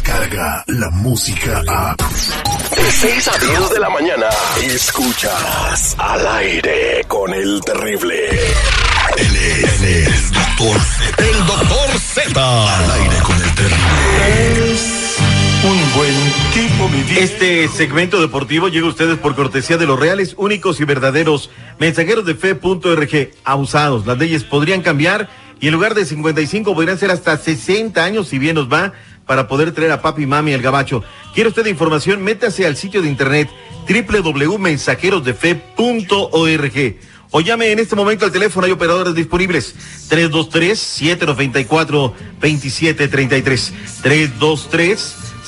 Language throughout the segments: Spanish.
llega la música a... De 6 a 10 de la mañana, escuchas al aire con el terrible. Él es, él es el doctor Z. El doctor Z. Al aire con el terrible. Un buen tipo, mi vida. Este segmento deportivo llega a ustedes por cortesía de los reales, únicos y verdaderos mensajeros de fe.org. Abusados, las leyes podrían cambiar y en lugar de 55 podrían ser hasta 60 años si bien nos va para poder traer a papi y mami al gabacho. ¿Quiere usted información? Métase al sitio de internet www.mensajerosdefe.org o llame en este momento al teléfono, hay operadores disponibles. 323-794-2733.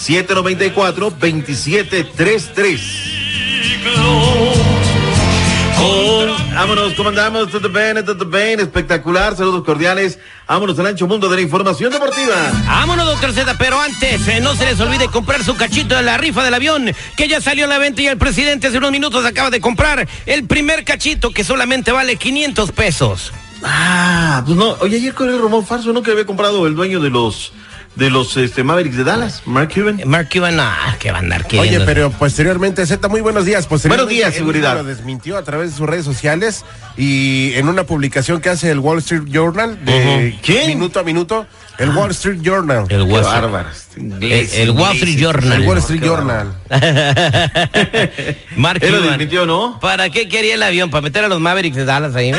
323-794-2733. Vámonos, ¿cómo andamos? Todo bien, todo bien, espectacular, saludos cordiales. Vámonos al ancho mundo de la información deportiva. Vámonos, doctor Z, pero antes, eh, no se les olvide comprar su cachito de la rifa del avión, que ya salió a la venta y el presidente hace unos minutos acaba de comprar el primer cachito que solamente vale 500 pesos. Ah, pues no, oye, ayer con el rumor falso, ¿no? Que había comprado el dueño de los, de los este, Mavericks de Dallas, Mark Cuban. Mark Cuban, ah, que va a andar Oye, pero posteriormente, Z, muy buenos días. Posteriormente, Buenos días, seguridad. Lo desmintió a través de sus redes sociales y en una publicación que hace el Wall Street Journal de minuto a minuto, el Wall Street Journal. El Wall Street- el, el Wall Street Journal. El Wall Street Journal. Mark Él lo Cuban. desmintió, ¿no? ¿Para qué quería el avión? ¿Para meter a los Mavericks de Dallas ahí?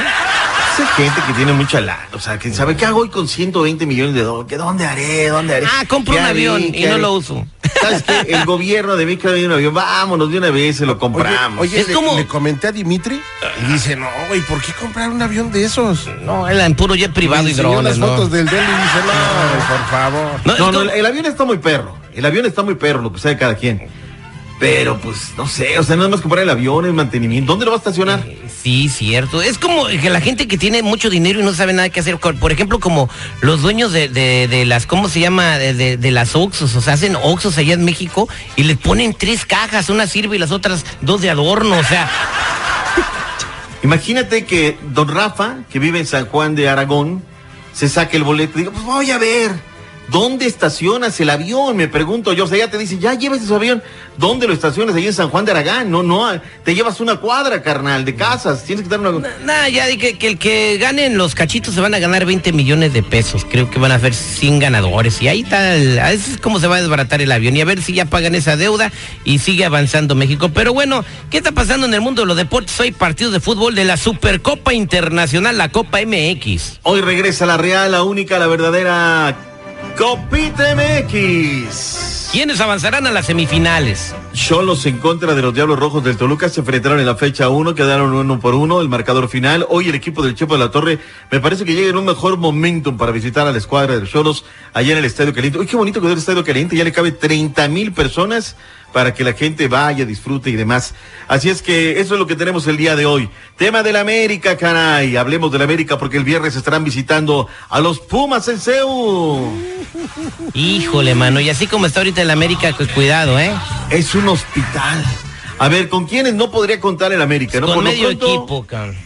Esa gente que tiene mucha lana, o sea, que sabe qué hago hoy con 120 millones de dólares, ¿Qué dónde haré, dónde haré. Ah, compro ¿Qué un haré? avión y ¿Qué no lo uso. ¿Sabes qué? El gobierno de México de un avión, vámonos de una vez, se lo compramos. Oye, oye, Es le, como- le comenté a Dimitri y dice, no, güey, ¿por qué comprar un avión de esos? No, él en puro jet privado Me y drones, las ¿no? fotos del Delhi y dice, no, por favor. No, No, no, como- el, el avión está muy perro. El avión está muy perro, lo que sabe cada quien. Pero, pues, no sé, o sea, nada más comprar el avión, el mantenimiento. ¿Dónde lo va a estacionar? Sí, cierto. Es como que la gente que tiene mucho dinero y no sabe nada que hacer. Por ejemplo, como los dueños de, de- de las, ¿cómo se llama? De, de- de las Oxos. O sea, hacen Oxos allá en México y les ponen tres cajas. Una sirve y las otras dos de adorno. O sea, Imagínate que don Rafa, que vive en San Juan de Aragón, se saque el boleto y diga, pues voy a ver, ¿dónde estacionas el avión? Me pregunto yo, o sea, ya te dicen, ya llévese su avión, ¿dónde lo estacionas? Ahí en San Juan de Aragón, no, no, te llevas una cuadra, carnal, de casas, tienes que dar una... nada, ya di que, que el que ganen los cachitos se van a ganar 20 millones de pesos. Creo que van a ser 100 ganadores. Y ahí está, el- es como se va a desbaratar el avión. Y a ver si ya pagan esa deuda y sigue avanzando México. Pero bueno, ¿qué está pasando en el mundo de los deportes? Hoy partidos de fútbol de la Supercopa Internacional, la Copa MX. Hoy regresa la real, la única, la verdadera Copita MX. ¿Quiénes avanzarán a las semifinales? Cholos en contra de los Diablos Rojos del Toluca se enfrentaron en la fecha 1, quedaron uno por uno, el marcador final. Hoy el equipo del Chepo de la Torre me parece que llega en un mejor momentum para visitar a la escuadra de Cholos allá en el Estadio Caliente. Uy, qué bonito quedó el Estadio Caliente, ya le cabe 30 mil personas para que la gente vaya, disfrute y demás. Así es que eso es lo que tenemos el día de hoy. Tema de la América, caray. Hablemos de la América porque el viernes estarán visitando a los Pumas en CEU. Híjole, mano, y así como está ahorita el América, cu- cuidado, ¿eh? Es un hospital. A ver, ¿con quiénes no podría contar el América? ¿no? Con Por medio pronto, equipo, cabrón.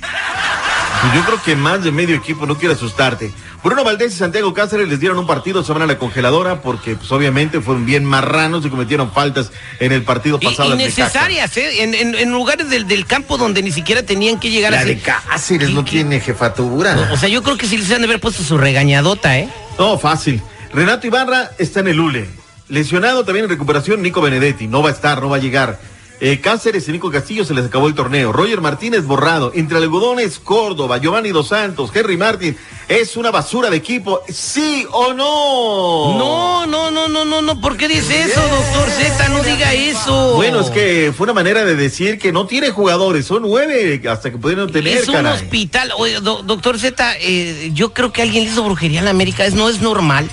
pues yo creo que más de medio equipo, no quiero asustarte. Bruno Valdés y Santiago Cáceres les dieron un partido, se van a la congeladora porque pues obviamente fueron bien marranos y cometieron faltas en el partido pasado. innecesarias, ¿eh? En, en- en lugares del, del campo donde ni siquiera tenían que llegar La a de Cáceres no tiene jefatura. O sea, yo creo que sí les han de haber puesto su regañadota, ¿eh? No, fácil. Renato Ibarra está en el ULE. Lesionado también en recuperación Nico Benedetti. No va a estar, no va a llegar. Eh, Cáceres y Nico Castillo se les acabó el torneo. Roger Martínez borrado. Entre algodones, Córdoba, Giovanni Dos Santos, Henry Martín. ¿Es una basura de equipo? ¿Sí o no? No, no, no, no, no, no. ¿Por qué dice eso, doctor Z? No diga eso. Bueno, es que fue una manera de decir que no tiene jugadores. Son nueve hasta que pudieron tener, Es un caray. hospital. Oye, do- doctor Z, eh, yo creo que alguien le hizo brujería la América. Es, no es normal.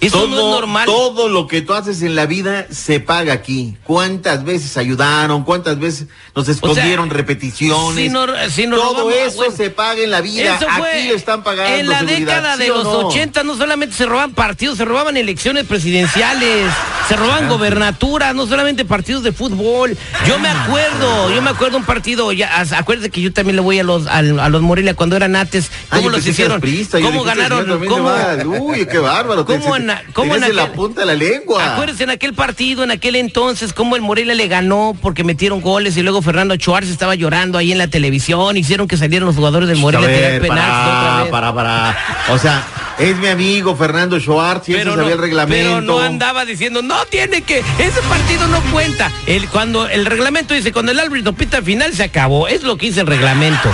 Eso no es normal. Todo lo que tú haces en la vida se paga aquí. ¿Cuántas veces ayudaron? ¿Cuántas veces nos escondieron repeticiones? si no- si nos todo robamos, eso bueno, se paga en la vida. Aquí lo están pagando. En la seguridad, década de ¿sí o los no? 80 no solamente se robaban partidos, se robaban elecciones presidenciales, se robaban gobernaturas, no solamente partidos de fútbol. Yo me acuerdo, yo me acuerdo un partido, ya, acuérdate que yo también le voy a los a, los Morelia cuando eran antes, Ay, cómo los hicieron, priista, yo cómo este ganaron, cómo, Uy, qué bárbaro. cómo se en cómo en la aquel- punta de la lengua. Acuérdense en aquel partido, en aquel entonces, cómo el Morelia le ganó porque metieron goles y luego Fernando Schwartz estaba llorando ahí en la televisión, hicieron que salieran los jugadores del A Morelia a tirar otra vez. para, para. O sea, es mi amigo Fernando Schwartz y eso sabía el reglamento. pero no andaba diciendo, no tiene que, ese partido no cuenta. El, cuando el reglamento dice, cuando el árbitro pita al final se acabó, es lo que dice el reglamento.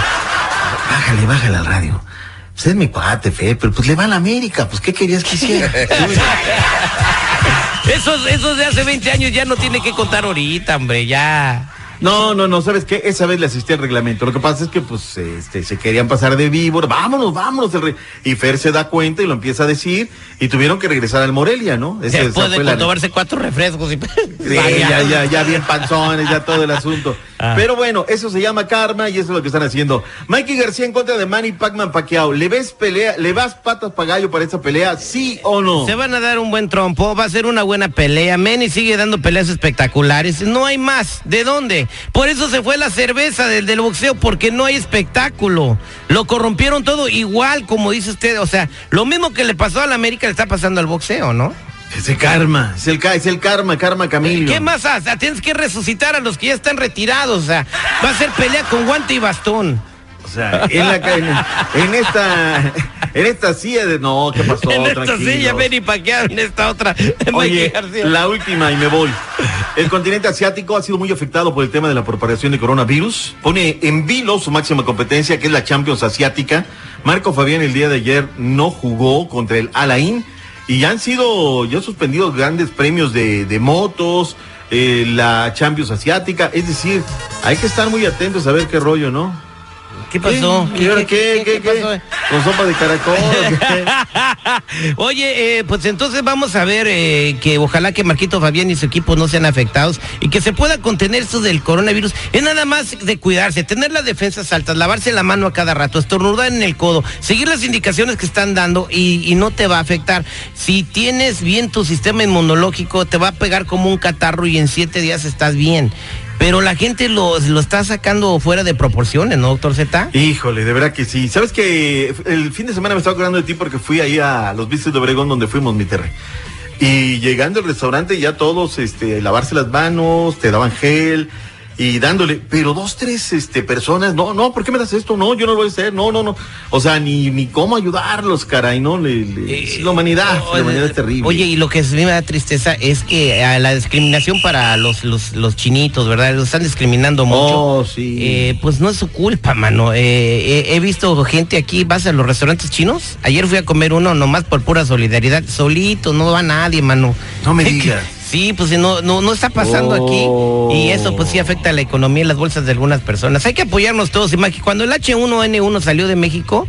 Bájale, bájale al radio. Pues es mi cuate, Fe, pero pues le va a la América, pues ¿qué querías que hiciera? Esos, esos de hace 20 años ya no tiene que contar ahorita, hombre, ya. No, no, no, ¿sabes qué? Esa vez le asistí al reglamento. Lo que pasa es que, pues, este, se querían pasar de víbora. Vámonos, vámonos. el re- Y Fer se da cuenta y lo empieza a decir. Y tuvieron que regresar al Morelia, ¿no? Esa Después de fue la- tomarse cuatro refrescos y... Sí, ya, ya, ya bien panzones, ya todo el asunto. Ah. Pero bueno, eso se llama karma y eso es lo que están haciendo. Mikey García en contra de Manny Pacman Pacquiao. ¿Le ves pelea, le vas patas pa' gallo para esa pelea, sí o no? Se van a dar un buen trompo, va a ser una buena pelea. Manny sigue dando peleas espectaculares. No hay más. ¿De dónde? Por eso se fue la cerveza del, del boxeo, porque no hay espectáculo. Lo corrompieron todo igual, como dice usted. O sea, lo mismo que le pasó a la América le está pasando al boxeo, ¿no? Ese karma, es el, es el karma, karma Camilo. ¿Qué más haces? Tienes que resucitar a los que ya están retirados. O sea, va a ser pelea con guante y bastón. O sea, en, la, en, en esta, en esta silla de, no, ¿qué pasó? en esta Tranquilos. silla, Manny Pacquiao, en esta otra. Oye, la última y me voy. El continente asiático ha sido muy afectado por el tema de la propagación de coronavirus. Pone en vilo su máxima competencia, que es la Champions Asiática. Marco Fabián el día de ayer no jugó contra el Alain y ya han sido, ya suspendidos grandes premios de, de motos, eh, la Champions Asiática. Es decir, hay que estar muy atentos a ver qué rollo, ¿no? ¿Qué pasó? ¿Qué, ¿Y ahora qué, qué, qué, pasó? ¿Con sopa de caracol? Oye, eh, pues entonces vamos a ver eh, que ojalá que Marquito Fabián y su equipo no sean afectados y que se pueda contener esto del coronavirus. Es nada más de cuidarse, tener las defensas altas, lavarse la mano a cada rato, estornudar en el codo, seguir las indicaciones que están dando y, y no te va a afectar. Si tienes bien tu sistema inmunológico, te va a pegar como un catarro y en siete días estás bien. Pero la gente lo, lo está sacando fuera de proporciones, ¿no, doctor Z? Híjole, de verdad que sí. ¿Sabes que El fin de semana me estaba acordando de ti porque fui ahí a los Vistes de Obregón donde fuimos, mi terre. Y llegando al restaurante ya todos, este, lavarse las manos, te daban gel y dándole, pero dos, tres, este, personas, no, no, ¿por qué me das esto? No, yo no lo voy a hacer, no, no, no. O sea, ni, ni cómo ayudarlos, caray, no, le, le- Eh, la humanidad, la humanidad es terrible. Oye, y lo que me da tristeza es que a la discriminación para los, los, los chinitos, ¿verdad? Los están discriminando mucho. Oh, sí. Eh, pues no es su culpa, mano. Eh, eh, he visto gente aquí, vas a los restaurantes chinos. Ayer fui a comer uno nomás por pura solidaridad. Solito, no va nadie, mano. No me digas. Sí, pues no, no, no está pasando Oh. aquí. Y eso pues sí afecta a la economía y las bolsas de algunas personas. Hay que apoyarnos todos. Imagi- Cuando el H1N1 salió de México,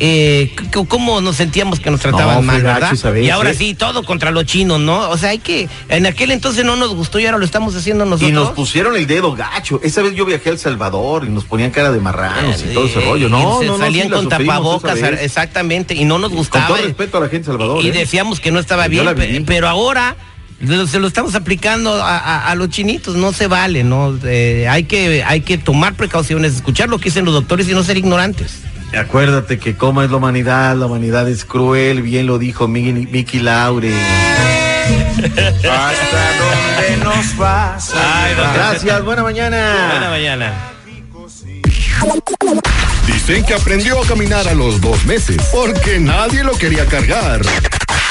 eh, ¿cómo nos sentíamos que nos trataban No, mal, verdad? y ahora sí, todo contra los chinos, ¿no? O sea, hay que, en aquel entonces no nos gustó y ahora lo estamos haciendo nosotros. Y nos pusieron el dedo gacho. Esa vez yo viajé a El Salvador y nos ponían cara de marranos y todo ese rollo. No, se no, no, salían sí con tapabocas, exactamente, y no nos Con gustaba. todo respeto a la gente de Salvador. y ¿eh? decíamos que no estaba bien, pero ahora lo- se lo estamos aplicando a, a- a los chinitos, no se vale, ¿no? Eh, hay, que, hay que tomar precauciones, escuchar lo que dicen los doctores y no ser ignorantes. Acuérdate que cómo es la humanidad, la humanidad es cruel, bien lo dijo Miki Laure. ¿Hasta dónde nos vas? Gracias, buena mañana. Buena mañana. Dicen que aprendió a caminar a los dos meses porque nadie lo quería cargar.